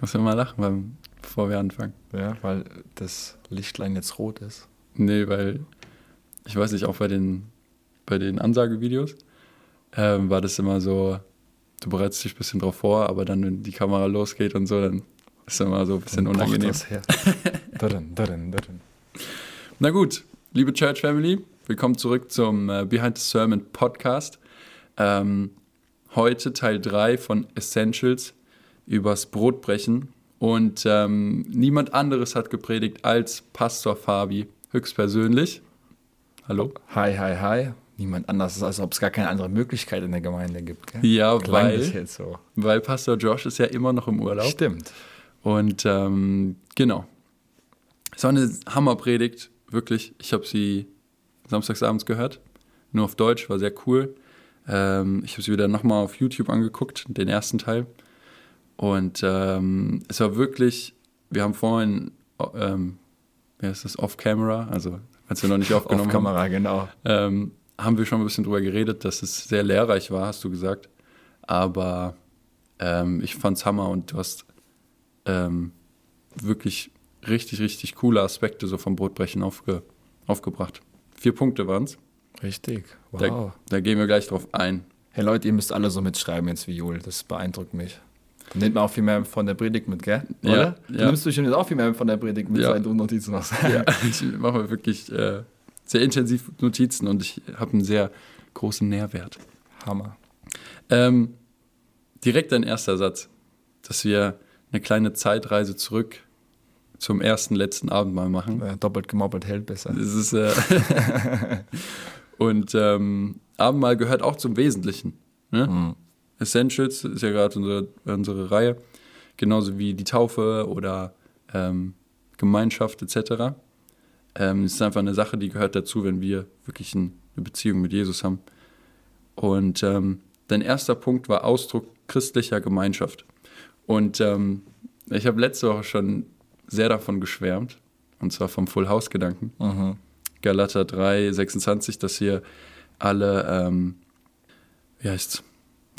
Ich muss immer lachen, beim, bevor wir anfangen. Ja, weil das Lichtlein jetzt rot ist. Nee, weil ich weiß nicht, auch bei den, bei den Ansagevideos ähm, war das immer so, du bereitest dich ein bisschen drauf vor, aber dann, wenn die Kamera losgeht und so, dann ist es immer so ein bisschen Dann unangenehm. das her. darin, darin, darin. Na gut, liebe Church Family, willkommen zurück zum äh, Behind the Sermon Podcast. Ähm, heute Teil 3 von Essentials übers Brotbrechen. Und ähm, niemand anderes hat gepredigt als Pastor Fabi höchstpersönlich. Hallo? Hi, hi, hi. Niemand anders ist, als ob es gar keine andere Möglichkeit in der Gemeinde gibt. Gell? Ja, Klang weil, jetzt so. weil Pastor Josh ist ja immer noch im Urlaub. Stimmt. Und ähm, genau. Es war eine Hammerpredigt, wirklich. Ich habe sie samstagsabends gehört, nur auf Deutsch, war sehr cool. Ähm, ich habe sie wieder nochmal auf YouTube angeguckt, den ersten Teil. Und ähm, es war wirklich, wir haben vorhin, ähm, wie heißt das, off-camera, also als wir noch nicht Auf aufgenommen haben, Kamera, genau. ähm, haben wir schon ein bisschen drüber geredet, dass es sehr lehrreich war, hast du gesagt. Aber ähm, ich fand's Hammer und du hast ähm, wirklich richtig, richtig coole Aspekte so vom Brotbrechen aufge, aufgebracht. Vier Punkte waren's. Richtig. Wow. Da, da gehen wir gleich drauf ein. Hey Leute, ihr müsst alle so mitschreiben jetzt wie Jul. Das beeindruckt mich. Nimmt man auch viel mehr von der Predigt mit, gell? Ja, Oder? Du ja. nimmst bestimmt jetzt auch viel mehr von der Predigt mit, Ja. seit du Notizen machst. Ja, ich mache mir wirklich äh, sehr intensiv Notizen und ich habe einen sehr großen Nährwert. Hammer. Ähm, direkt ein erster Satz, dass wir eine kleine Zeitreise zurück zum ersten, letzten Abendmahl machen. Äh, doppelt gemoppelt hält besser. Das ist, äh und ähm, Abendmahl gehört auch zum Wesentlichen. Ne? Mhm. Essentials ist ja gerade unsere, unsere Reihe, genauso wie die Taufe oder ähm, Gemeinschaft etc. Ähm, es ist einfach eine Sache, die gehört dazu, wenn wir wirklich ein, eine Beziehung mit Jesus haben. Und ähm, dein erster Punkt war Ausdruck christlicher Gemeinschaft. Und ähm, ich habe letzte Woche schon sehr davon geschwärmt, und zwar vom Full House Gedanken. Mhm. Galater 3, 26, dass wir alle, ähm, wie heißt's,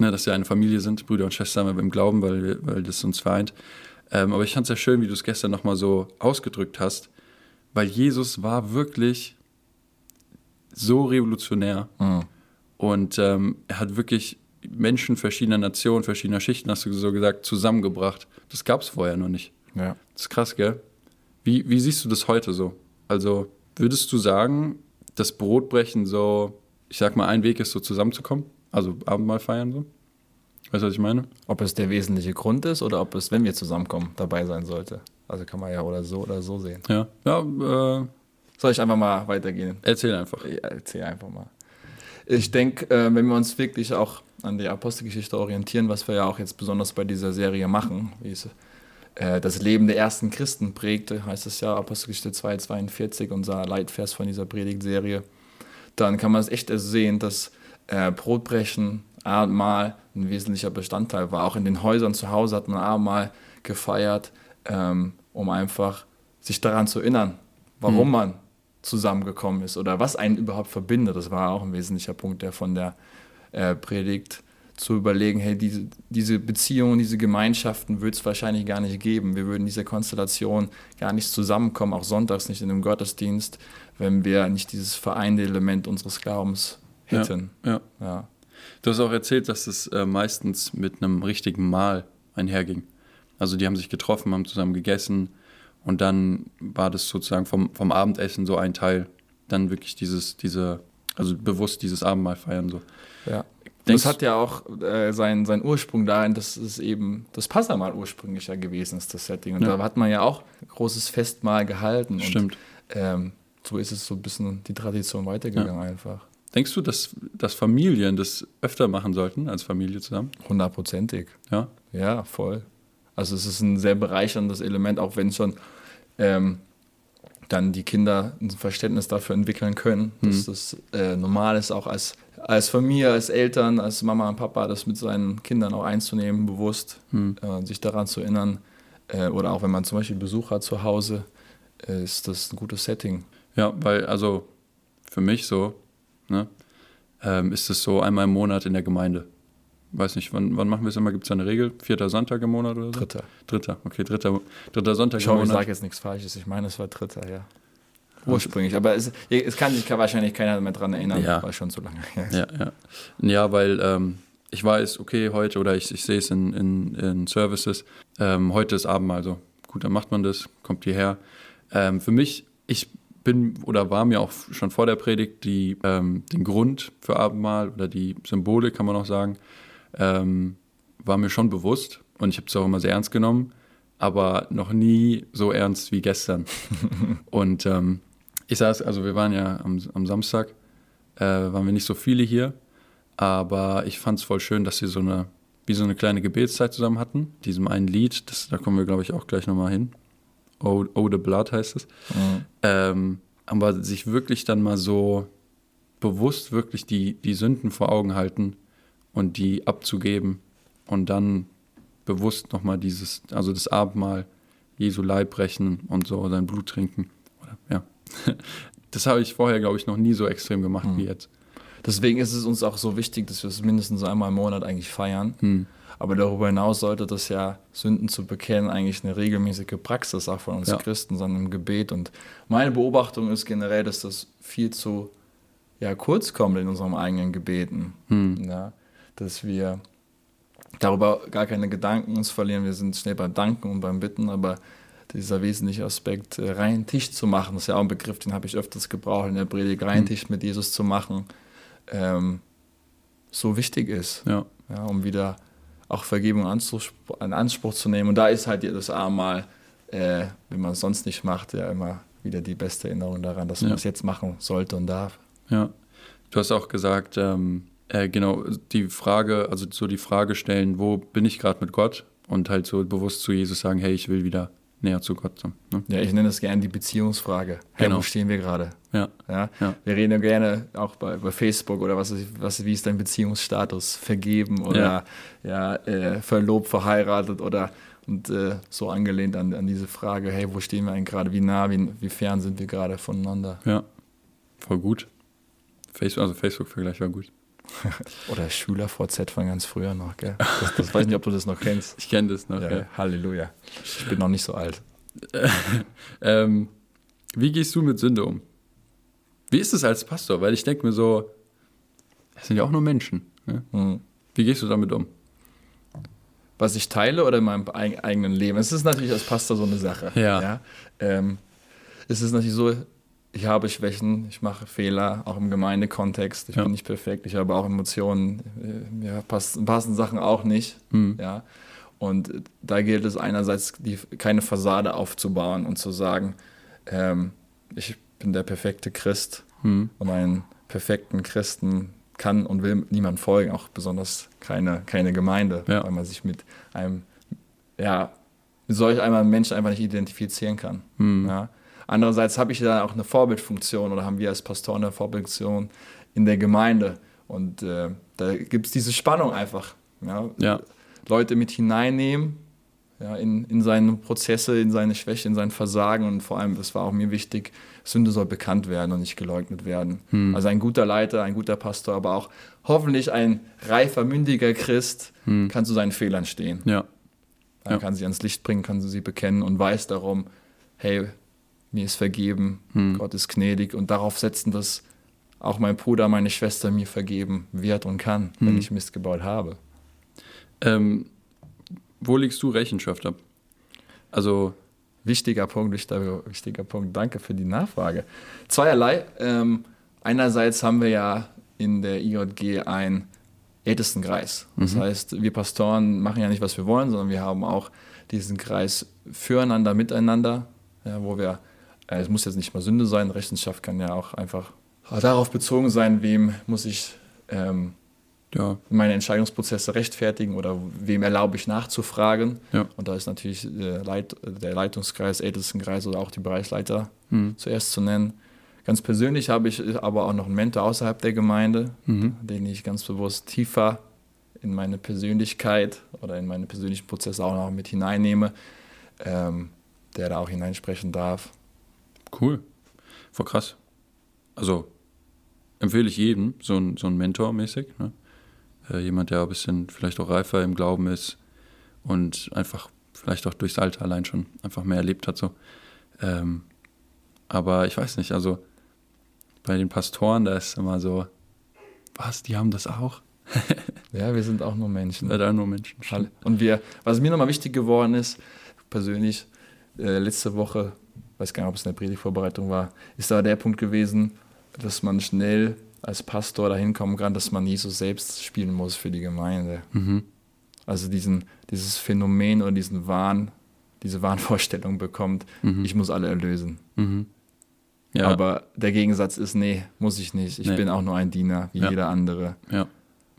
ne, dass wir eine Familie sind, Brüder und Schwestern im Glauben, weil, wir- weil das uns vereint. Ähm, aber ich fand es sehr schön, wie du es gestern nochmal so ausgedrückt hast, weil Jesus war wirklich so revolutionär Mhm. und ähm, er hat wirklich Menschen verschiedener Nationen, verschiedener Schichten, hast du so gesagt, zusammengebracht. Das gab es vorher noch nicht. Ja. Das ist krass, gell? Wie, wie siehst du das heute so? Also würdest du sagen, dass Brotbrechen so, ich sag mal, ein Weg ist, so zusammenzukommen? Also Abendmahl feiern so? Weißt du, was ich meine? Ob es der wesentliche Grund ist oder ob es, wenn wir zusammenkommen, dabei sein sollte. Also kann man ja oder so oder so sehen. Ja. Ja, äh, Soll ich einfach mal weitergehen? erzähl einfach. Ja, erzähl einfach mal. Ich denke, äh, wenn wir uns wirklich auch an der Apostelgeschichte orientieren, was wir ja auch jetzt besonders bei dieser Serie machen, wie es äh, das Leben der ersten Christen prägte, heißt es ja, Apostelgeschichte 2, 42, unser Leitvers von dieser Predigtserie, dann kann man es echt sehen, dass äh, Brotbrechen, Abendmahl ein wesentlicher Bestandteil war. Auch in den Häusern zu Hause hat man Abendmahl gefeiert, ähm, um einfach sich daran zu erinnern, warum Mhm. man zusammengekommen ist oder was einen überhaupt verbindet. Das war auch ein wesentlicher Punkt, der von der äh, Predigt zu überlegen, hey, diese, diese Beziehungen, diese Gemeinschaften wird es wahrscheinlich gar nicht geben. Wir würden diese Konstellation gar nicht zusammenkommen, auch sonntags nicht in einem Gottesdienst, wenn wir nicht dieses vereinende Element unseres Glaubens hätten. Ja. Ja. Du hast auch erzählt, dass es äh, meistens mit einem richtigen Mahl einherging. Also die haben sich getroffen, haben zusammen gegessen und dann war das sozusagen vom, vom Abendessen so ein Teil. Dann wirklich dieses, diese, also bewusst dieses Abendmahl feiern so. Ja. Denkst- das hat ja auch äh, seinen, seinen Ursprung darin, dass es eben das Passamal ursprünglich ja gewesen ist, das Setting. Und Ja. da hat man ja auch ein großes Festmahl gehalten. Stimmt. Und ähm, so ist es so ein bisschen die Tradition weitergegangen einfach. Denkst du, dass, dass Familien das öfter machen sollten als Familie zusammen? Hundertprozentig. Ja. Ja, voll. Also es ist ein sehr bereicherndes Element, auch wenn schon ähm, dann die Kinder ein Verständnis dafür entwickeln können, dass das äh, normal ist, auch als, als Familie, als Eltern, als Mama und Papa, das mit seinen Kindern auch einzunehmen, bewusst, äh, sich daran zu erinnern. Äh, oder auch wenn man zum Beispiel Besuch hat zu Hause, äh, ist das ein gutes Setting. Ja, weil, also für mich so, ne, ähm, ist es so einmal im Monat in der Gemeinde. weiß nicht, wann, wann machen wir es immer? Gibt es eine Regel? Vierter Sonntag im Monat oder so? Dritter. Dritter, okay, dritter, dritter Sonntag Ich hoffe, im ich Monat. sage jetzt nichts Falsches. Ich meine, es war Dritter, ja. Ursprünglich. Aber es, es kann sich wahrscheinlich keiner mehr dran erinnern, Ja. weil schon so lange her. Ja, ja. Ja, weil ähm, ich weiß, okay, heute oder ich, ich sehe es in, in, in Services, ähm, heute ist Abendmahl so. Gut, dann macht man das, kommt hierher. Ähm, für mich, ich bin oder war mir auch schon vor der Predigt die, ähm, den Grund für Abendmahl oder die Symbole, kann man auch sagen, ähm, war mir schon bewusst und ich habe es auch immer sehr ernst genommen, aber noch nie so ernst wie gestern. und ähm, ich saß, also wir waren ja am, am Samstag, äh, waren wir nicht so viele hier, aber ich fand es voll schön, dass sie so eine, wie so eine kleine Gebetszeit zusammen hatten. Diesem einen Lied, das, da kommen wir, glaube ich, auch gleich nochmal hin. The Blood heißt es. Mhm. Ähm, aber sich wirklich dann mal so bewusst wirklich die, die Sünden vor Augen halten und die abzugeben und dann bewusst nochmal dieses, also das Abendmahl Jesu Leib brechen und so sein Blut trinken. Oder, ja. Das habe ich vorher, glaube ich, noch nie so extrem gemacht Mhm. wie jetzt. Deswegen ist es uns auch so wichtig, dass wir es mindestens einmal im Monat eigentlich feiern. Hm. Aber darüber hinaus sollte das ja, Sünden zu bekennen, eigentlich eine regelmäßige Praxis auch von uns Ja. Christen sein im Gebet. Und meine Beobachtung ist generell, dass das viel zu ja, kurz kommt in unserem eigenen Gebeten. Hm. Ja, dass wir darüber gar keine Gedanken uns verlieren. Wir sind schnell beim Danken und beim Bitten, aber dieser wesentliche Aspekt, äh, reinen Tisch zu machen, das ist ja auch ein Begriff, den habe ich öfters gebraucht in der Predigt, reinen Mhm. Tisch mit Jesus zu machen, ähm, so wichtig ist, Ja. ja, um wieder auch Vergebung in Anspruch zu nehmen. Und da ist halt das Abendmahl, äh, wenn man es sonst nicht macht, ja immer wieder die beste Erinnerung daran, dass man Ja. es jetzt machen sollte und darf. Ja, du hast auch gesagt, ähm, äh, genau, die Frage, also so die Frage stellen, wo bin ich gerade mit Gott? Und halt so bewusst zu Jesus sagen, hey, ich will wieder näher zu Gott. Ne? Ja, ich nenne das gerne die Beziehungsfrage. Hey, Genau. wo stehen wir gerade? Ja, Ja? Ja. Wir reden ja gerne auch bei, bei Facebook oder was, was wie ist dein Beziehungsstatus? Vergeben oder ja. äh, verlobt, verheiratet oder und äh, so angelehnt an, an diese Frage, hey, wo stehen wir eigentlich gerade? Wie nah, wie, wie fern sind wir gerade voneinander? ja, voll gut. Facebook, also Facebook-Vergleich war gut. Oder Schüler-VZ von ganz früher noch, gell? Das, das weiß nicht, ob du das noch kennst. Ich kenne das noch. Ja, Ja. Halleluja. Ich bin noch nicht so alt. Ähm, wie gehst du mit Sünde um? Wie ist es als Pastor? Weil ich denke mir so, es sind ja auch nur Menschen. Ne? Hm. Wie gehst du damit um? was ich teile oder in meinem eig- eigenen Leben. Es ist natürlich als Pastor so eine Sache. Ja. Ähm, es ist natürlich so, ich habe Schwächen, ich mache Fehler, auch im Gemeindekontext. Ich Ja. bin nicht perfekt, ich habe auch Emotionen. äh, Mir passen, passen Sachen auch nicht. Hm. Ja. Und äh, da gilt es einerseits, die, keine Fassade aufzubauen und zu sagen, ähm, ich bin der perfekte Christ Hm. und einen perfekten Christen kann und will niemand folgen, auch besonders keine, keine Gemeinde, Ja. weil man sich mit einem, ja, mit solch einem Menschen einfach nicht identifizieren kann. Hm. Ja. Andererseits habe ich da auch eine Vorbildfunktion oder haben wir als Pastoren eine Vorbildfunktion in der Gemeinde. Und äh, da gibt es diese Spannung einfach. Ja. Ja. Leute mit hineinnehmen ja, in, in seine Prozesse, in seine Schwäche, in sein Versagen. Und vor allem, das war auch mir wichtig, Sünde soll bekannt werden und nicht geleugnet werden. Hm. Also ein guter Leiter, ein guter Pastor, aber auch hoffentlich ein reifer, mündiger Christ Hm. kann zu seinen Fehlern stehen. Ja. Er Ja. kann sie ans Licht bringen, kann sie bekennen und weiß darum, hey, mir ist vergeben, Hm. Gott ist gnädig und darauf setzen, dass auch mein Bruder, meine Schwester mir vergeben wird und kann, wenn Hm. ich Mist gebaut habe. Ähm, wo legst du Rechenschaft ab? Also, Wichtiger Punkt, wichtiger, wichtiger Punkt. Danke für die Nachfrage. Zweierlei. Ähm, einerseits haben wir ja in der IJG einen Ältestenkreis. Das Mhm. heißt, wir Pastoren machen ja nicht, was wir wollen, sondern wir haben auch diesen Kreis füreinander, miteinander, ja, wo wir, es muss jetzt nicht mal Sünde sein, Rechenschaft kann ja auch einfach darauf bezogen sein, wem muss ich ähm, ja, meine Entscheidungsprozesse rechtfertigen oder wem erlaube ich nachzufragen. Ja. Und da ist natürlich der, Leit, der Leitungskreis, Ältestenkreis oder auch die Bereichsleiter hm. zuerst zu nennen. Ganz persönlich habe ich aber auch noch einen Mentor außerhalb der Gemeinde, Mhm. den ich ganz bewusst tiefer in meine Persönlichkeit oder in meine persönlichen Prozesse auch noch mit hineinnehme, ähm, der da auch hineinsprechen darf. Cool. Voll krass. Also empfehle ich jedem, so ein, so ein Mentor mäßig. Ne? äh, jemand, der ein bisschen vielleicht auch reifer im Glauben ist und einfach vielleicht auch durchs Alter allein schon einfach mehr erlebt hat. So. Ähm, aber ich weiß nicht, also bei den Pastoren, da ist immer so, was, die haben das auch? ja, wir sind auch nur Menschen. Ja, da nur Menschen. Und wir, was mir nochmal wichtig geworden ist, persönlich, äh, letzte Woche, weiß gar nicht, ob es eine Predigtvorbereitung war, ist da der Punkt gewesen, dass man schnell als Pastor dahin kommen kann, dass man Jesus selbst spielen muss für die Gemeinde. Mhm. Also diesen, dieses Phänomen oder diesen Wahn, diese Wahnvorstellung bekommt, mhm. ich muss alle erlösen. Mhm. Ja. Aber der Gegensatz ist, nee, muss ich nicht. Ich nee. bin auch nur ein Diener, wie ja. jeder andere. Ja.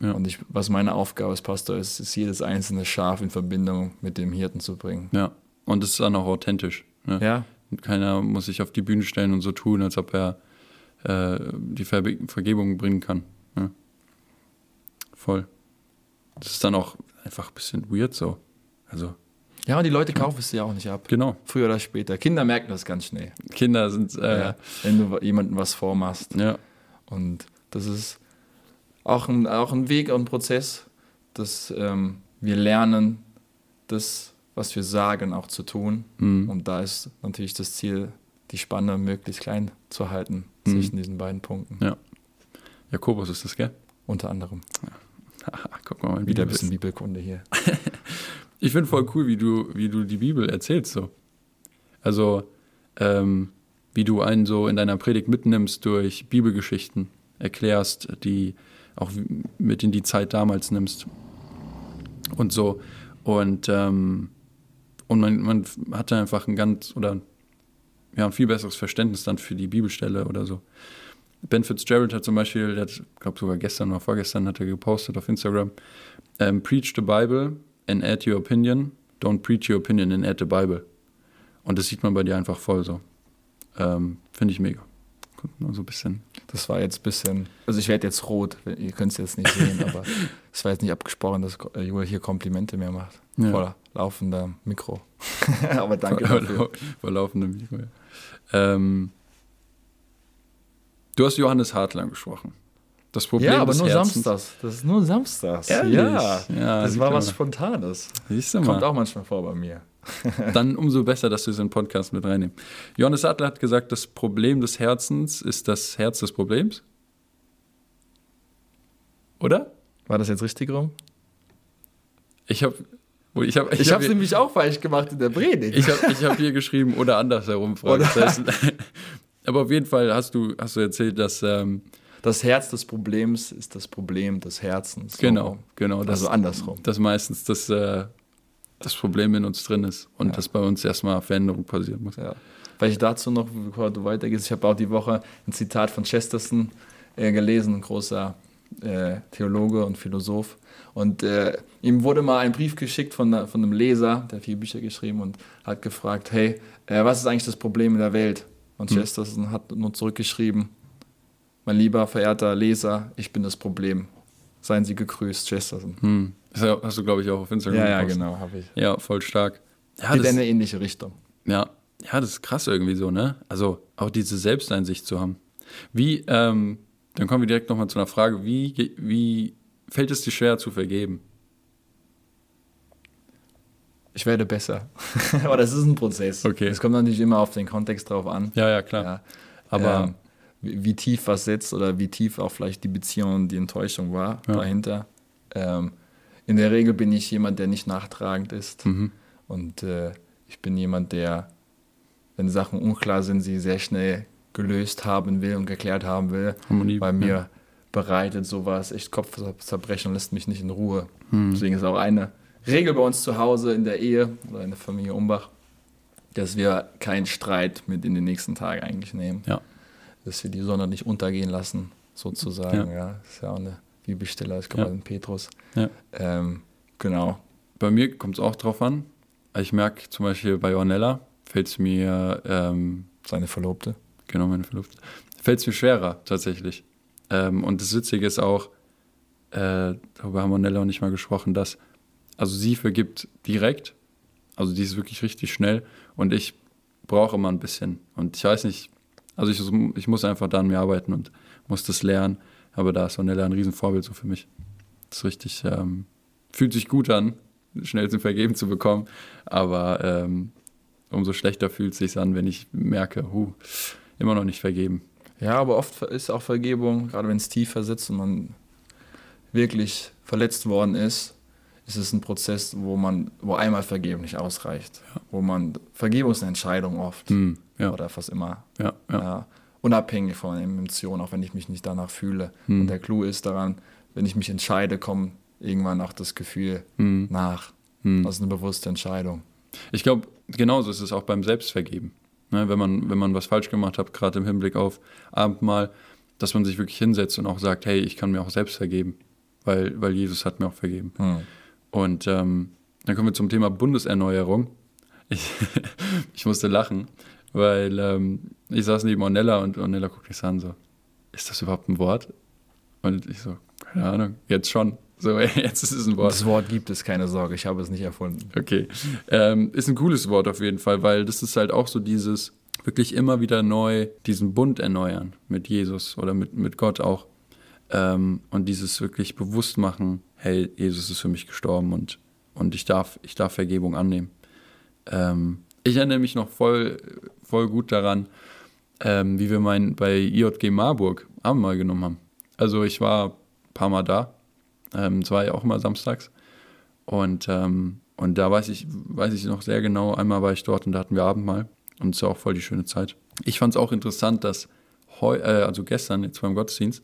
ja. Und ich, was meine Aufgabe als Pastor ist, ist jedes einzelne Schaf in Verbindung mit dem Hirten zu bringen. Ja. Und es ist dann auch authentisch. Ne? Ja. Keiner muss sich auf die Bühne stellen und so tun, als ob er äh, die Ver Vergebung bringen kann. Ne? Voll. Das ist dann auch einfach ein bisschen weird so. Also. Ja, und die Leute kaufen es ja auch nicht ab. Genau. Früher oder später. Kinder merken das ganz schnell. Kinder sind. Äh, ja, wenn du jemandem was vormachst. Ja. Und das ist auch ein, auch ein Weg und ein Prozess, dass ähm, wir lernen, das, was wir sagen, auch zu tun. Mhm. Und da ist natürlich das Ziel, die Spanne möglichst klein zu halten mhm. zwischen diesen beiden Punkten. Ja. Jakobus ist das, gell? Unter anderem. Ja. Guck mal, wieder ein bisschen Bibelkunde hier. ich finde voll cool, wie du, wie du die Bibel erzählst so. Also, ähm, wie du einen so in deiner Predigt mitnimmst durch Bibelgeschichten, erklärst, die auch mit in die Zeit damals nimmst. Und so. Und, ähm, und man, man hatte einfach ein ganz, oder ja, ein viel besseres Verständnis dann für die Bibelstelle oder so. Ben Fitzgerald hat zum Beispiel, der hat, glaube sogar gestern oder vorgestern hat er gepostet auf Instagram, ähm, Preach the Bible and add your opinion. Don't preach your opinion and add the Bible. Und das sieht man bei dir einfach voll so. Ähm, Finde ich mega. Nur so ein bisschen. Das war jetzt ein bisschen, also ich werde jetzt rot, ihr könnt es jetzt nicht sehen, aber es war jetzt nicht abgesprochen, dass Joel hier Komplimente mehr macht. Ja. Voller laufender Mikro. aber danke vor, dafür. Vor laufendem Mikro, ja. Ähm, du hast Johannes Hartler gesprochen. Das Problem ja, aber nur Herzens. samstags. Das ist nur samstags. Ehrlich? Ja, ja das war was Spontanes. Siehst du mal. Kommt auch manchmal vor bei mir. Dann umso besser, dass du es in den Podcast mit reinnimmst. Johannes Adler hat gesagt, das Problem des Herzens ist das Herz des Problems. Oder? War das jetzt richtig rum? Ich habe ich habe ich ich hab, nämlich auch falsch gemacht in der Predigt. Ich habe hab hier geschrieben oder andersherum. Fragezeichen. Aber auf jeden Fall hast du, hast du erzählt, dass. Ähm, das Herz des Problems ist das Problem des Herzens. Genau, genau. Das, also andersrum. Dass meistens das, äh, das Problem in uns drin ist und ja. dass bei uns erstmal Veränderung passieren muss. Ja. Weil ich dazu noch, bevor du weitergehst, ich habe auch die Woche ein Zitat von Chesterton äh, gelesen, ein großer äh, Theologe und Philosoph. Und äh, ihm wurde mal ein Brief geschickt von, von einem Leser, der vier Bücher geschrieben und hat gefragt, hey, äh, was ist eigentlich das Problem in der Welt? Und hm. Chesterton hat nur zurückgeschrieben, mein lieber, verehrter Leser, ich bin das Problem. Seien Sie gegrüßt, Chesterton. Hm. Das hast du, glaube ich, auch auf Instagram Ja, ja, genau, habe ich. Ja, voll stark. Ja, Geht in eine ähnliche Richtung. Ja. ja, das ist krass irgendwie so, ne? Also auch diese Selbsteinsicht zu haben. Wie, ähm, dann kommen wir direkt nochmal zu einer Frage, wie, wie fällt es dir schwer zu vergeben? Ich werde besser. Aber das ist ein Prozess. Okay. Es kommt natürlich immer auf den Kontext drauf an. Ja, ja, klar. Ja. Aber ähm, wie, wie, tief was sitzt oder wie tief auch vielleicht die Beziehung und die Enttäuschung war ja. dahinter. Ähm, in der Regel bin ich jemand, der nicht nachtragend ist. Mhm. Und äh, ich bin jemand, der, wenn Sachen unklar sind, sie sehr schnell gelöst haben will und geklärt haben will. Harmonie, Bei mir ja. bereitet sowas echt Kopfzerbrechen und lässt mich nicht in Ruhe. Mhm. Deswegen ist auch eine Regel bei uns zu Hause in der Ehe oder in der Familie Umbach, dass wir keinen Streit mit in den nächsten Tagen eigentlich nehmen. Ja. Dass wir die Sonne nicht untergehen lassen, sozusagen. Ja. ja. Das ist ja auch eine Bibelstelle, ich glaube, ja. in Petrus. Ja. Ähm, genau. Bei mir kommt es auch drauf an. Ich merke zum Beispiel bei Ornella fällt es mir. Ähm, Seine Verlobte. Genau, meine Verlobte. Fällt es mir schwerer, tatsächlich. Ähm, und das Witzige ist auch, äh, darüber haben Ornella und ich mal gesprochen, dass, also sie vergibt direkt, also die ist wirklich richtig schnell und ich brauche immer ein bisschen. Und ich weiß nicht, also ich, ich muss einfach da an mir arbeiten und muss das lernen, aber da ist Ornella ein Riesenvorbild so für mich. Das ist richtig, ähm, fühlt sich gut an, schnell zum Vergeben zu bekommen, aber ähm, umso schlechter fühlt es sich an, wenn ich merke, huh, immer noch nicht vergeben. Ja, aber oft ist auch Vergebung, gerade wenn es tiefer sitzt und man wirklich verletzt worden ist, ist es ein Prozess, wo man, wo einmal vergeben nicht ausreicht. Ja. Wo man, Vergebung ist eine Entscheidung oft. Mm, ja. Oder fast immer. Ja, ja. Unabhängig von den Emotionen, auch wenn ich mich nicht danach fühle. Mm. Und der Clou ist daran, wenn ich mich entscheide, kommt irgendwann auch das Gefühl mm. nach. Das ist eine bewusste Entscheidung. Ich glaube, genauso ist es auch beim Selbstvergeben. Ne, wenn, man, wenn man was falsch gemacht hat, gerade im Hinblick auf Abendmahl, dass man sich wirklich hinsetzt und auch sagt, hey, ich kann mir auch selbst vergeben, weil, weil Jesus hat mir auch vergeben. Hm. Und ähm, dann kommen wir zum Thema Bundeserneuerung. Ich, ich musste lachen, weil ähm, ich saß neben Ornella und Ornella guckt mich an so, ist das überhaupt ein Wort? Und ich so, keine Ahnung, jetzt schon. So, jetzt ist es ein Wort. Das Wort gibt es, keine Sorge, ich habe es nicht erfunden. Okay. Ähm, ist ein cooles Wort auf jeden Fall, weil das ist halt auch so dieses wirklich immer wieder neu diesen Bund erneuern mit Jesus oder mit, mit Gott auch. Ähm, und dieses wirklich bewusst machen, hey, Jesus ist für mich gestorben und, und ich, darf, ich darf Vergebung annehmen. Ähm, ich erinnere mich noch voll, voll gut daran, ähm, wie wir mein, bei IJG Marburg Abendmahl genommen haben. Also ich war ein paar Mal da ähm, war ja auch immer samstags. Und, ähm, und da weiß ich, weiß ich noch sehr genau, einmal war ich dort und da hatten wir Abendmahl. Und es war auch voll die schöne Zeit. Ich fand es auch interessant, dass heu, äh, also gestern jetzt beim Gottesdienst,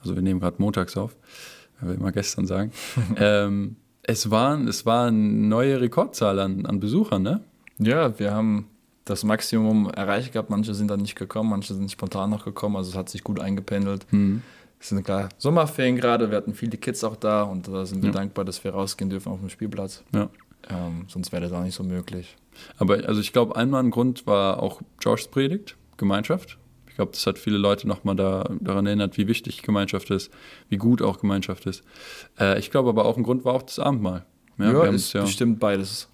also wir nehmen gerade montags auf, wenn wir immer gestern sagen, ähm, es waren, es war eine neue Rekordzahl an, an Besuchern, ne? Ja, wir haben das Maximum erreicht gehabt. Manche sind dann nicht gekommen, manche sind spontan noch gekommen. Also es hat sich gut eingependelt. Mhm. Es sind klar Sommerferien gerade, wir hatten viele Kids auch da und da sind wir ja. dankbar, dass wir rausgehen dürfen auf dem Spielplatz. Ja. Ähm, sonst wäre das auch nicht so möglich. Aber also ich glaube, einmal ein Grund war auch Georges Predigt, Gemeinschaft. Ich glaube, das hat viele Leute nochmal da, daran erinnert, wie wichtig Gemeinschaft ist, wie gut auch Gemeinschaft ist. Äh, ich glaube aber auch ein Grund war auch das Abendmahl. Ja, ja ist ja, bestimmt beides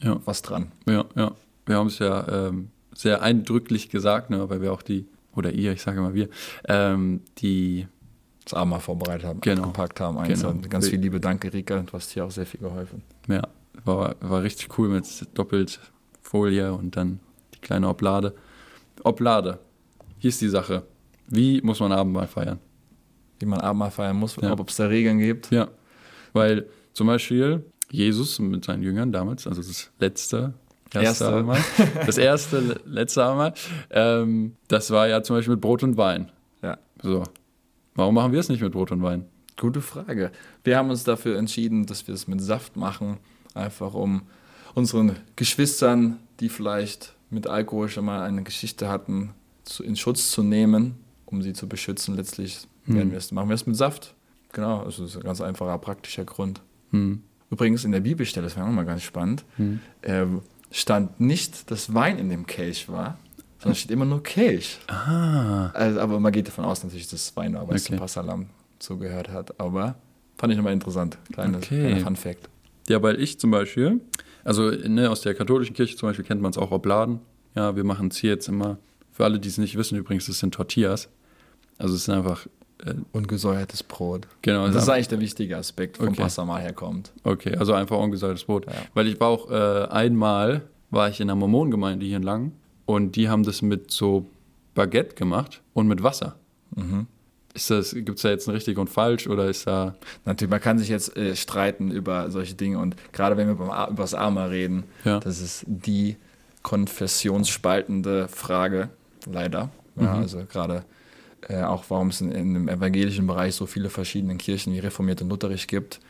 ja. was dran. Ja, ja. Wir haben es ja ähm, sehr eindrücklich gesagt, ne, weil wir auch die oder ihr, ich sage immer wir, ähm, die das Abendmahl vorbereitet haben, genau. gepackt haben. Genau. Ganz viel Liebe, danke Rika, du hast hier auch sehr viel geholfen. Ja, war, war richtig cool mit doppelt Folie und dann die kleine Oblade. Oblade, hier ist die Sache. Wie muss man Abendmahl feiern? Wie man Abendmahl feiern muss, ja. ob es da Regeln gibt. Ja, weil zum Beispiel Jesus mit seinen Jüngern damals, also das letzte Erste, erste. Mal. Das erste, letzte Mal. Ähm, das war ja zum Beispiel mit Brot und Wein. Ja. So. Warum machen wir es nicht mit Brot und Wein? Gute Frage. Wir haben uns dafür entschieden, dass wir es mit Saft machen, einfach um unseren Geschwistern, die vielleicht mit Alkohol schon mal eine Geschichte hatten, zu, in Schutz zu nehmen, um sie zu beschützen. Letztlich hm. wir es, machen wir es mit Saft. Genau, also das ist ein ganz einfacher, praktischer Grund. Hm. Übrigens in der Bibelstelle, das wäre auch mal ganz spannend, hm. äh, stand nicht, dass Wein in dem Kelch war, sondern steht immer nur Kelch. Ah. Also, aber man geht davon aus natürlich, dass Wein aber okay. zum Passalam zugehört hat. Aber fand ich nochmal interessant. Kleines, okay. Kleiner Fun Fact. Ja, weil ich zum Beispiel, also ne, aus der katholischen Kirche zum Beispiel kennt man es auch Obladen. Ja, wir machen es hier jetzt immer, für alle, die es nicht wissen übrigens, das sind Tortillas. Also es sind einfach äh, ungesäuertes Brot. Genau. Das ist eigentlich der wichtige Aspekt, vom okay. Passamal herkommt. Okay, also einfach ungesäuertes Brot. Ja. Weil ich war auch äh, einmal, war ich in einer Mormonengemeinde hier in Langen und die haben das mit so Baguette gemacht und mit Wasser. Mhm. gibt es da jetzt ein richtig und falsch oder ist da. Natürlich, man kann sich jetzt äh, streiten über solche Dinge und gerade wenn wir beim, über das Arma reden, ja. das ist die konfessionsspaltende Frage, leider. Ja, mhm. Also gerade äh, auch warum es in, in, im evangelischen Bereich so viele verschiedene Kirchen wie reformiert und lutherisch gibt.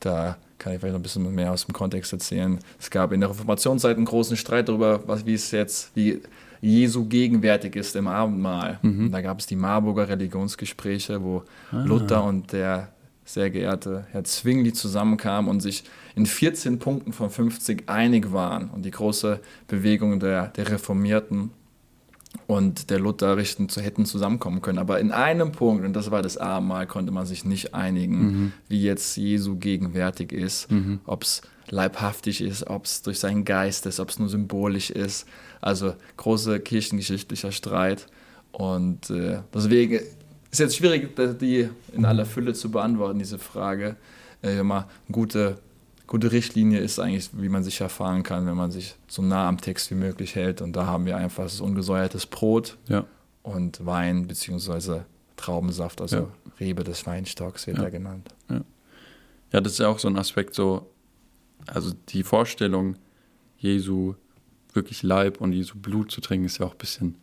Da kann ich vielleicht noch ein bisschen mehr aus dem Kontext erzählen. Es gab in der Reformationszeit einen großen Streit darüber, was, wie es jetzt, wie Jesu gegenwärtig ist im Abendmahl. Mhm. Da gab es die Marburger Religionsgespräche, wo ah. Luther und der sehr geehrte Herr Zwingli zusammenkamen und sich in 14 Punkten von 50 einig waren. Und die große Bewegung der, der Reformierten und der Lutherischen zu, hätten zusammenkommen können. Aber in einem Punkt, und das war das Abendmahl, konnte man sich nicht einigen, mhm. wie jetzt Jesu gegenwärtig ist, mhm. ob es leibhaftig ist, ob es durch seinen Geist ist, ob es nur symbolisch ist. Also großer kirchengeschichtlicher Streit. Und äh, deswegen Ist jetzt schwierig, die in aller Fülle zu beantworten, diese Frage. Äh, immer gute, gute Richtlinie ist eigentlich, wie man sich erfahren kann, wenn man sich so nah am Text wie möglich hält. Und da haben wir einfach das ungesäuertes Brot Ja. und Wein beziehungsweise Traubensaft, also Ja. Rebe des Weinstocks wird Ja. er genannt. Ja, das ist ja auch so ein Aspekt, so, also die Vorstellung, Jesu wirklich Leib und Jesu Blut zu trinken, ist ja auch ein bisschen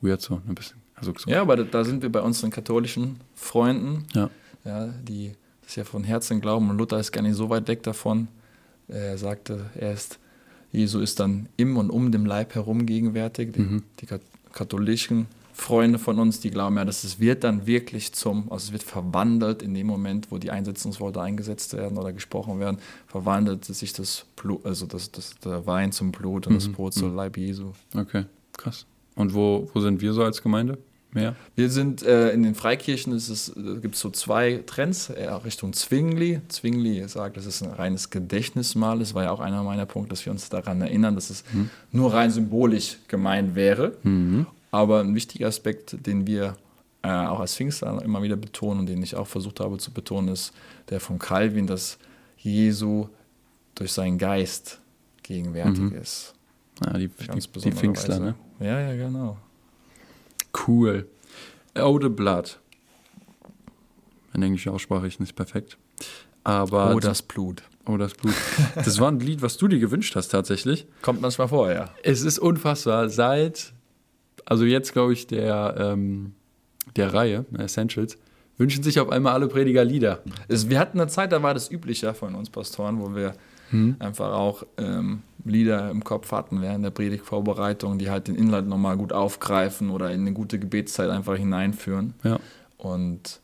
weird so, ein bisschen. Also so. Ja, aber da, da sind wir bei unseren katholischen Freunden, Ja. ja, die das ja von Herzen glauben. Und Luther ist gar nicht so weit weg davon. Er sagte erst, Jesu ist dann im und um dem Leib herum gegenwärtig. Die, Mhm. die kat- katholischen Freunde von uns, die glauben ja, dass es wird dann wirklich zum, also es wird verwandelt in dem Moment, wo die Einsetzungsworte eingesetzt werden oder gesprochen werden, verwandelt sich das Blut, also das, das, der Wein zum Blut und das Mhm. Brot zum Leib Jesu. Okay, krass. Und wo, wo sind wir so als Gemeinde? Mehr? Wir sind äh, in den Freikirchen, es, äh, gibt es so zwei Trends, eher Richtung Zwingli. Zwingli sagt, das ist ein reines Gedächtnismal. Das war ja auch einer meiner Punkte, dass wir uns daran erinnern, dass es nur rein symbolisch gemeint wäre. Mhm. Aber ein wichtiger Aspekt, den wir äh, auch als Pfingstler immer wieder betonen und den ich auch versucht habe zu betonen, ist der von Calvin, dass Jesu durch seinen Geist gegenwärtig Mhm. ist. Ja, die, Ganz die, die Pfingstler, Weise. ne? Ja, ja, genau. Cool. Ode Blood. Meine englische Aussprache ist nicht perfekt. Aber Oh, das Blut. oh, das Blut. Das war ein Lied, was du dir gewünscht hast, tatsächlich. Kommt manchmal vor, ja. Es ist unfassbar. Seit, also jetzt glaube ich, der, ähm, der Reihe, Essentials, wünschen sich auf einmal alle Prediger Lieder. Es, wir hatten eine Zeit, da war das üblicher von uns Pastoren, wo wir einfach auch ähm, Lieder im Kopf hatten während der Predigtvorbereitung, die halt den Inhalt nochmal gut aufgreifen oder in eine gute Gebetszeit einfach hineinführen. Ja. Und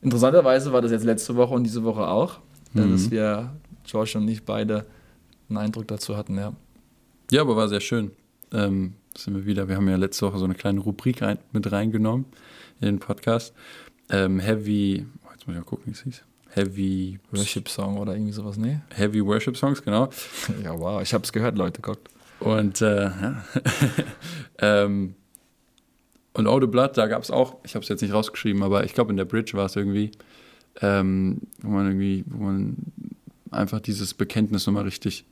interessanterweise war das jetzt letzte Woche und diese Woche auch, Mhm. dass wir, George und ich, beide einen Eindruck dazu hatten, ja. Ja, aber war sehr schön. Ähm, sind wir wieder. Wir haben ja letzte Woche so eine kleine Rubrik rein, mit reingenommen in den Podcast. Ähm, Heavy, oh, jetzt muss ich mal gucken, wie es hieß. Heavy Worship-Song oder irgendwie sowas, nee? Heavy Worship Songs, genau. Ja, wow, ich habe es gehört, Leute, guckt. Und äh, ja. ähm, und Ode Blood, da gab es auch, ich habe es jetzt nicht rausgeschrieben, aber ich glaube in der Bridge war es irgendwie, ähm, wo man irgendwie, wo man einfach dieses Bekenntnis nochmal richtig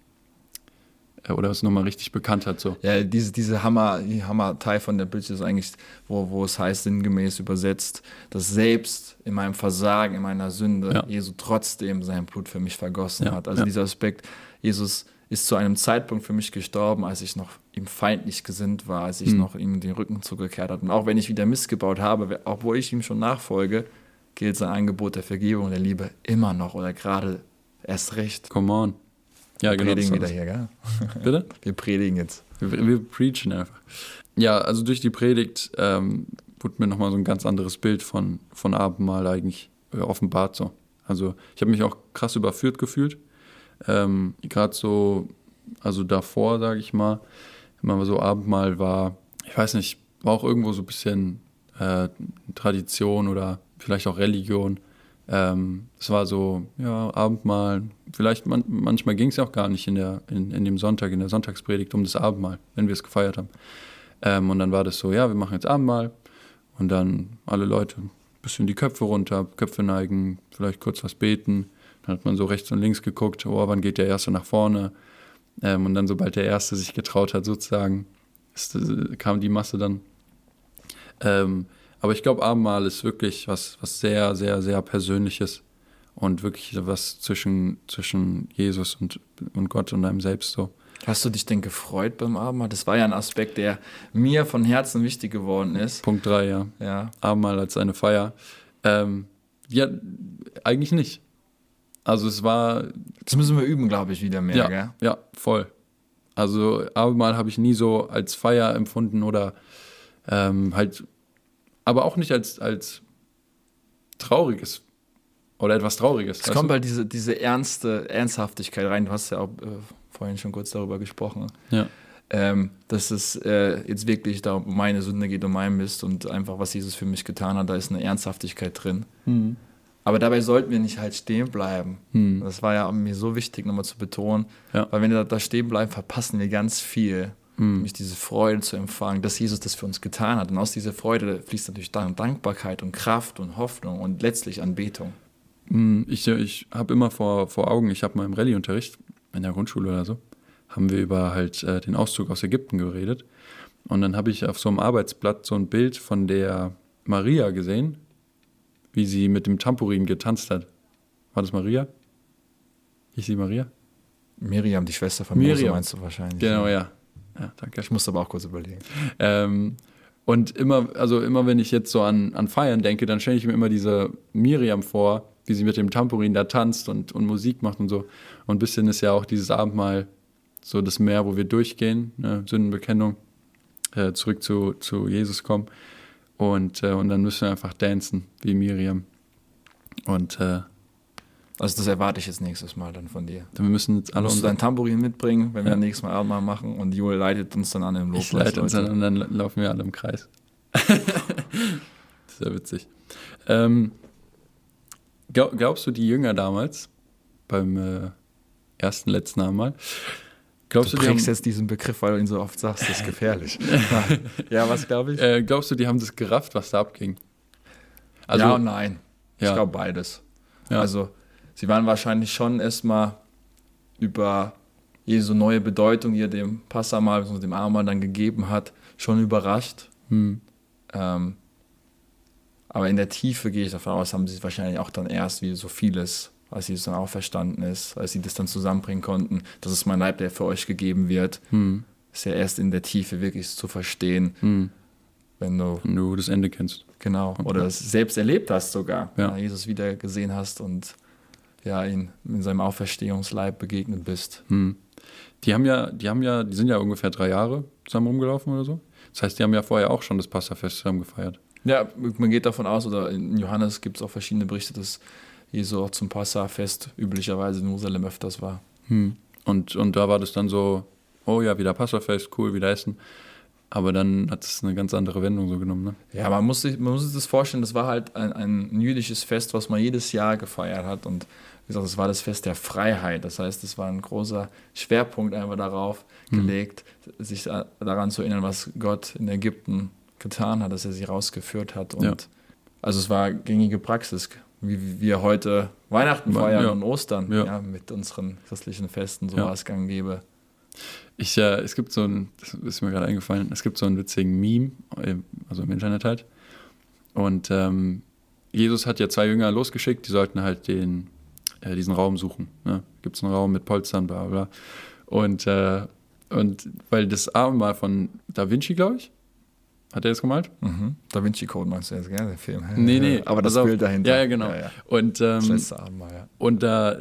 oder es nochmal richtig bekannt hat. So. Ja, diese, diese Hammer, die Hammer-Teil von der Bridge ist eigentlich, wo, wo es heißt, sinngemäß übersetzt, dass selbst in meinem Versagen, in meiner Sünde, Ja. Jesus trotzdem sein Blut für mich vergossen Ja, hat. Also ja. dieser Aspekt, Jesus ist zu einem Zeitpunkt für mich gestorben, als ich noch ihm feindlich gesinnt war, als ich Mhm. noch ihm den Rücken zugekehrt habe. Und auch wenn ich wieder missgebaut habe, obwohl ich ihm schon nachfolge, gilt sein Angebot der Vergebung und der Liebe immer noch oder gerade erst recht. Come on. Ja, Wir genau. predigen wieder hier, gell? Bitte? Wir predigen jetzt. Wir, wir preachen einfach. Ja, also durch die Predigt ähm, wurde mir nochmal so ein ganz anderes Bild von, von Abendmahl eigentlich äh, offenbart. So. Also ich habe mich auch krass überführt gefühlt. Ähm, Gerade so, also davor, sage ich mal, immer so Abendmahl war, ich weiß nicht, war auch irgendwo so ein bisschen äh, Tradition oder vielleicht auch Religion. Ähm, es war so, ja, Abendmahl. Vielleicht man, manchmal ging es ja auch gar nicht in, der, in, in dem Sonntag, in der Sonntagspredigt um das Abendmahl, wenn wir es gefeiert haben. Ähm, und dann war das so, ja, wir machen jetzt Abendmahl und dann alle Leute ein bisschen die Köpfe runter, Köpfe neigen, vielleicht kurz was beten. Dann hat man so rechts und links geguckt, oh, wann geht der Erste nach vorne? Ähm, und dann, sobald der Erste sich getraut hat, sozusagen, ist, äh, kam die Masse dann. Ähm, aber ich glaube, Abendmahl ist wirklich was, was sehr, sehr, sehr Persönliches und wirklich was zwischen, zwischen Jesus und, und Gott und einem selbst so. Hast du dich denn gefreut beim Abendmahl? Das war ja ein Aspekt, der mir von Herzen wichtig geworden ist. Punkt 3, ja. Ja. Abendmahl als eine Feier. Ähm, ja, eigentlich nicht. Also es war, Das müssen wir üben, glaube ich, wieder mehr, ja, gell? ja, voll. Also Abendmahl habe ich nie so als Feier empfunden oder ähm, halt, aber auch nicht als, als trauriges oder etwas Trauriges. Es kommt du? halt diese, diese ernste Ernsthaftigkeit rein. Du hast ja auch äh, vorhin schon kurz darüber gesprochen. Ja. Ähm, dass es äh, jetzt wirklich da um meine Sünde geht, um mein Mist und einfach, was Jesus für mich getan hat, da ist eine Ernsthaftigkeit drin. Mhm. Aber dabei sollten wir nicht halt stehen bleiben. Mhm. Das war ja mir so wichtig, nochmal zu betonen. Ja. Weil wenn wir da stehen bleiben, verpassen wir ganz viel. Mhm. nämlich diese Freude zu empfangen, dass Jesus das für uns getan hat. Und aus dieser Freude fließt natürlich dann Dankbarkeit und Kraft und Hoffnung und letztlich Anbetung. Hm, ich, ich habe immer vor, vor Augen, ich habe mal im Rallye-Unterricht in der Grundschule oder so, haben wir über halt äh, den Auszug aus Ägypten geredet. Und dann habe ich auf so einem Arbeitsblatt so ein Bild von der Maria gesehen, wie sie mit dem Tambourin getanzt hat. War das Maria? Ich sie Maria? Miriam, die Schwester von Miriam. Mose, meinst du wahrscheinlich. Genau, ja. Ja, danke. Ich musste aber auch kurz überlegen. Ähm, und immer, also immer wenn ich jetzt so an, an Feiern denke, dann stelle ich mir immer diese Miriam vor, wie sie mit dem Tambourin da tanzt und, und Musik macht und so. Und ein bisschen ist ja auch dieses Abendmahl so das Meer, wo wir durchgehen, ne, Sündenbekennung, äh, zurück zu, zu Jesus kommen. Und, äh, und dann müssen wir einfach dancen, wie Miriam. Und äh, Also das erwarte ich jetzt nächstes Mal dann von dir. dann wir müssen jetzt alle unsere dein Tambourin mitbringen, wenn wir Ja. nächstes Mal Abendmahl machen und Joel leitet uns dann an im Ich Lobpreis. leite uns an und dann la- laufen wir alle im Kreis. Sehr witzig. Ähm, glaub, glaubst du, die Jünger damals, beim äh, ersten, letzten Abendmahl, glaubst Du du, die haben, prägst jetzt diesen Begriff, weil du ihn so oft sagst, das ist gefährlich. ja, was glaube ich? äh, glaubst du, die haben das gerafft, was da abging? Also, ja und nein. Ich Ja. glaube beides. Ja. Also, sie waren wahrscheinlich schon erstmal über Jesu neue Bedeutung, die er dem Passamal, bzw. dem Abendmahl dann gegeben hat, schon überrascht. hm, Ähm, aber in der Tiefe gehe ich davon aus, haben sie es wahrscheinlich auch dann erst wie so vieles, als Jesus dann auferstanden ist, als sie das dann zusammenbringen konnten, das ist mein Leib, der für euch gegeben wird, hm, ist ja erst in der Tiefe wirklich zu verstehen, hm, wenn du wenn du das Ende kennst. Genau. Oder es selbst erlebt hast sogar. Ja. Jesus wieder gesehen hast und ja, ihn in seinem Auferstehungsleib begegnet bist. Hm. Die haben ja, die haben ja, die sind ja ungefähr drei Jahre zusammen rumgelaufen oder so. Das heißt, die haben ja vorher auch schon das Passafest zusammen gefeiert. Ja, man geht davon aus, oder in Johannes gibt es auch verschiedene Berichte, dass Jesus auch zum Passafest üblicherweise in Jerusalem öfters war. Hm. Und, und da war das dann so, oh ja, wieder Passafest, cool, wieder essen. Aber dann hat es eine ganz andere Wendung so genommen, ne? Ja, man muss sich, man muss sich das vorstellen, das war halt ein, ein jüdisches Fest, was man jedes Jahr gefeiert hat. Und gesagt, es war das Fest der Freiheit. Das heißt, es war ein großer Schwerpunkt einfach darauf gelegt, sich da- daran zu erinnern, was Gott in Ägypten getan hat, dass er sie rausgeführt hat. Und Ja. also es war gängige Praxis, wie wir heute Weihnachten feiern ja. und Ostern, Ja. mit unseren christlichen Festen, so war es gang gäbe. Ich, äh, es gibt so ein, das ist mir gerade eingefallen, es gibt so einen witzigen Meme, äh, also im Internet halt. Und ähm, Jesus hat ja zwei Jünger losgeschickt, die sollten halt den, äh, diesen Raum suchen. Ne? Gibt es einen Raum mit Polstern, bla bla. Und, äh, und weil das Abendmahl von Da Vinci, glaube ich, hat er das gemalt? Mhm. Da Vinci Code meinst du jetzt, gell, der Film? Nee, nee. Aber das. Bild dahinter. Ja, ja, genau. Ja, ja. Und, Das ähm, letzte Abendmahl, ja. und äh,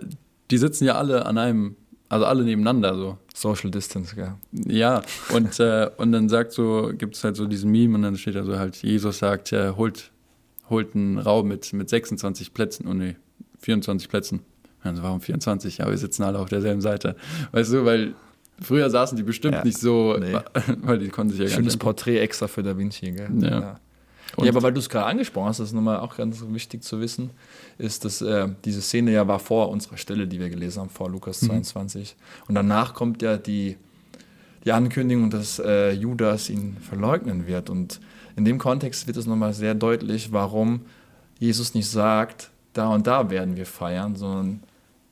die sitzen ja alle an einem, also alle nebeneinander so. Social Distance, gell. Ja, und, äh, und dann sagt so, gibt es halt so diesen Meme und dann steht da so halt, Jesus sagt, äh, holt, holt einen Raum mit, mit 26 Plätzen, oh nee, 24 Plätzen. Also warum 24? Ja, wir sitzen alle auf derselben Seite. Weißt du, weil früher saßen die bestimmt Ja, nicht so, nee. weil die konnten sich ja Schönes. Porträt extra für Da Vinci, gell? Ja. Ja, ja aber weil du es gerade angesprochen hast, das ist nochmal auch ganz wichtig zu wissen, ist, dass äh, diese Szene ja war vor unserer Stelle, die wir gelesen haben, vor Lukas Mhm. 22. Und danach kommt ja die, die Ankündigung, dass äh, Judas ihn verleugnen wird. Und in dem Kontext wird es nochmal sehr deutlich, warum Jesus nicht sagt, da und da werden wir feiern, sondern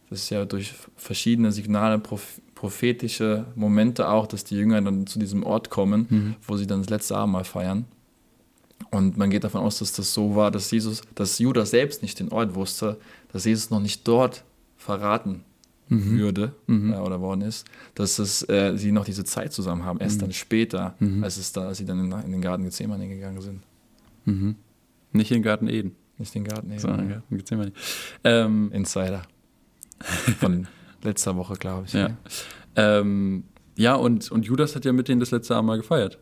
das ist ja durch verschiedene Signale, proph prophetische Momente auch, dass die Jünger dann zu diesem Ort kommen, Mhm. wo sie dann das letzte Abendmahl feiern. Und man geht davon aus, dass das so war, dass Jesus, dass Judas selbst nicht den Ort wusste, dass Jesus noch nicht dort verraten Mhm. würde Mhm. äh, oder worden ist, dass es, äh, sie noch diese Zeit zusammen haben, erst dann später, Mhm. als, es da, als sie dann in, in den Garten Gethsemane gegangen sind. Mhm. Nicht in den Garten Eden, Nicht den Garten, in den Garten Gethsemane. Ähm, Insider. Von letzter Woche, glaube ich. ja. Ähm, ja, und, und Judas hat ja mit denen das letzte Abendmahl gefeiert.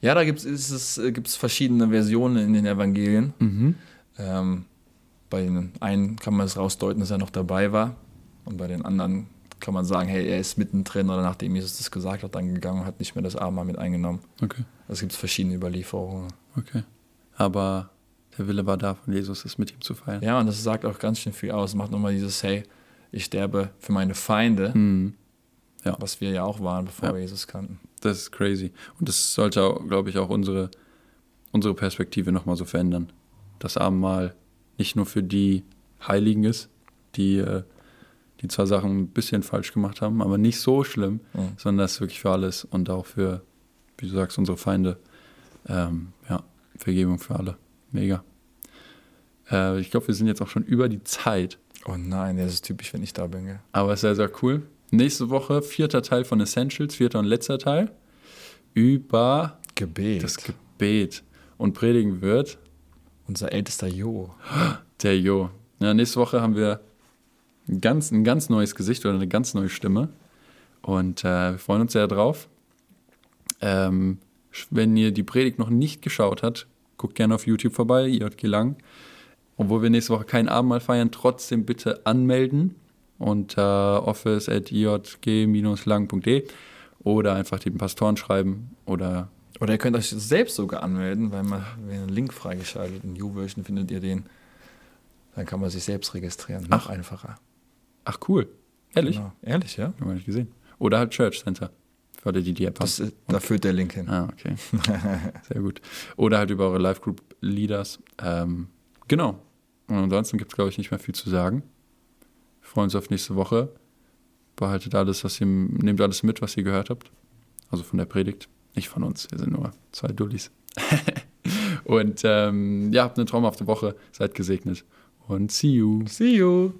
Ja, da gibt es äh, gibt's verschiedene Versionen in den Evangelien. Mhm. Ähm, bei den einen kann man es rausdeuten, dass er noch dabei war. Und bei den anderen kann man sagen, hey, er ist mittendrin oder nachdem Jesus das gesagt hat, dann gegangen und hat nicht mehr das Abendmahl mit eingenommen. Okay. Es gibt verschiedene Überlieferungen. Okay. Aber der Wille war da von Jesus, es mit ihm zu feiern. Ja, und das sagt auch ganz schön viel aus. Macht nochmal dieses, hey, ich sterbe für meine Feinde. Mhm. Ja. Was wir ja auch waren, bevor Ja. wir Jesus kannten. Das ist crazy. Und das sollte, glaube ich, auch unsere, unsere Perspektive nochmal so verändern. Das Abendmahl nicht nur für die Heiligen ist, die, äh, die zwar Sachen ein bisschen falsch gemacht haben, aber nicht so schlimm, Mhm. sondern das ist wirklich für alles und auch für, wie du sagst, unsere Feinde. Ähm, ja, Vergebung für alle. Mega. Äh, ich glaube, wir sind jetzt auch schon über die Zeit, Oh nein, das ist typisch, wenn ich da bin, gell? aber sehr, sehr cool. Nächste Woche vierter Teil von Essentials, vierter und letzter Teil über Gebet. das Gebet. Und predigen wird Unser ältester Jo. der Jo. Ja, nächste Woche haben wir ein ganz, ein ganz neues Gesicht oder eine ganz neue Stimme. Und äh, wir freuen uns sehr drauf. Ähm, wenn ihr die Predigt noch nicht geschaut habt, guckt gerne auf YouTube vorbei, JG Lang. Obwohl wir nächste Woche kein Abendmahl feiern, trotzdem bitte anmelden unter office.jg-lang.de oder einfach den Pastoren schreiben oder Oder ihr könnt euch selbst sogar anmelden, weil man einen Link freigeschaltet. In YouVersion findet ihr den. Dann kann man sich selbst registrieren. Noch Ach. einfacher. ach cool, ehrlich, Genau. Ehrlich, ja? haben wir nicht gesehen. Oder halt Church Center, alle, die die haben. Das, da führt der Link hin. Ah, okay. Sehr gut. Oder halt über eure Live-Group-Leaders. Ähm, genau. Und ansonsten gibt es, glaube ich, nicht mehr viel zu sagen. Wir freuen uns auf nächste Woche. Behaltet alles, was ihr, nehmt alles mit, was ihr gehört habt. Also von der Predigt. Nicht von uns. Wir sind nur zwei Dullis. Und ähm, ja, habt eine traumhafte Woche. Seid gesegnet. Und see you. See you.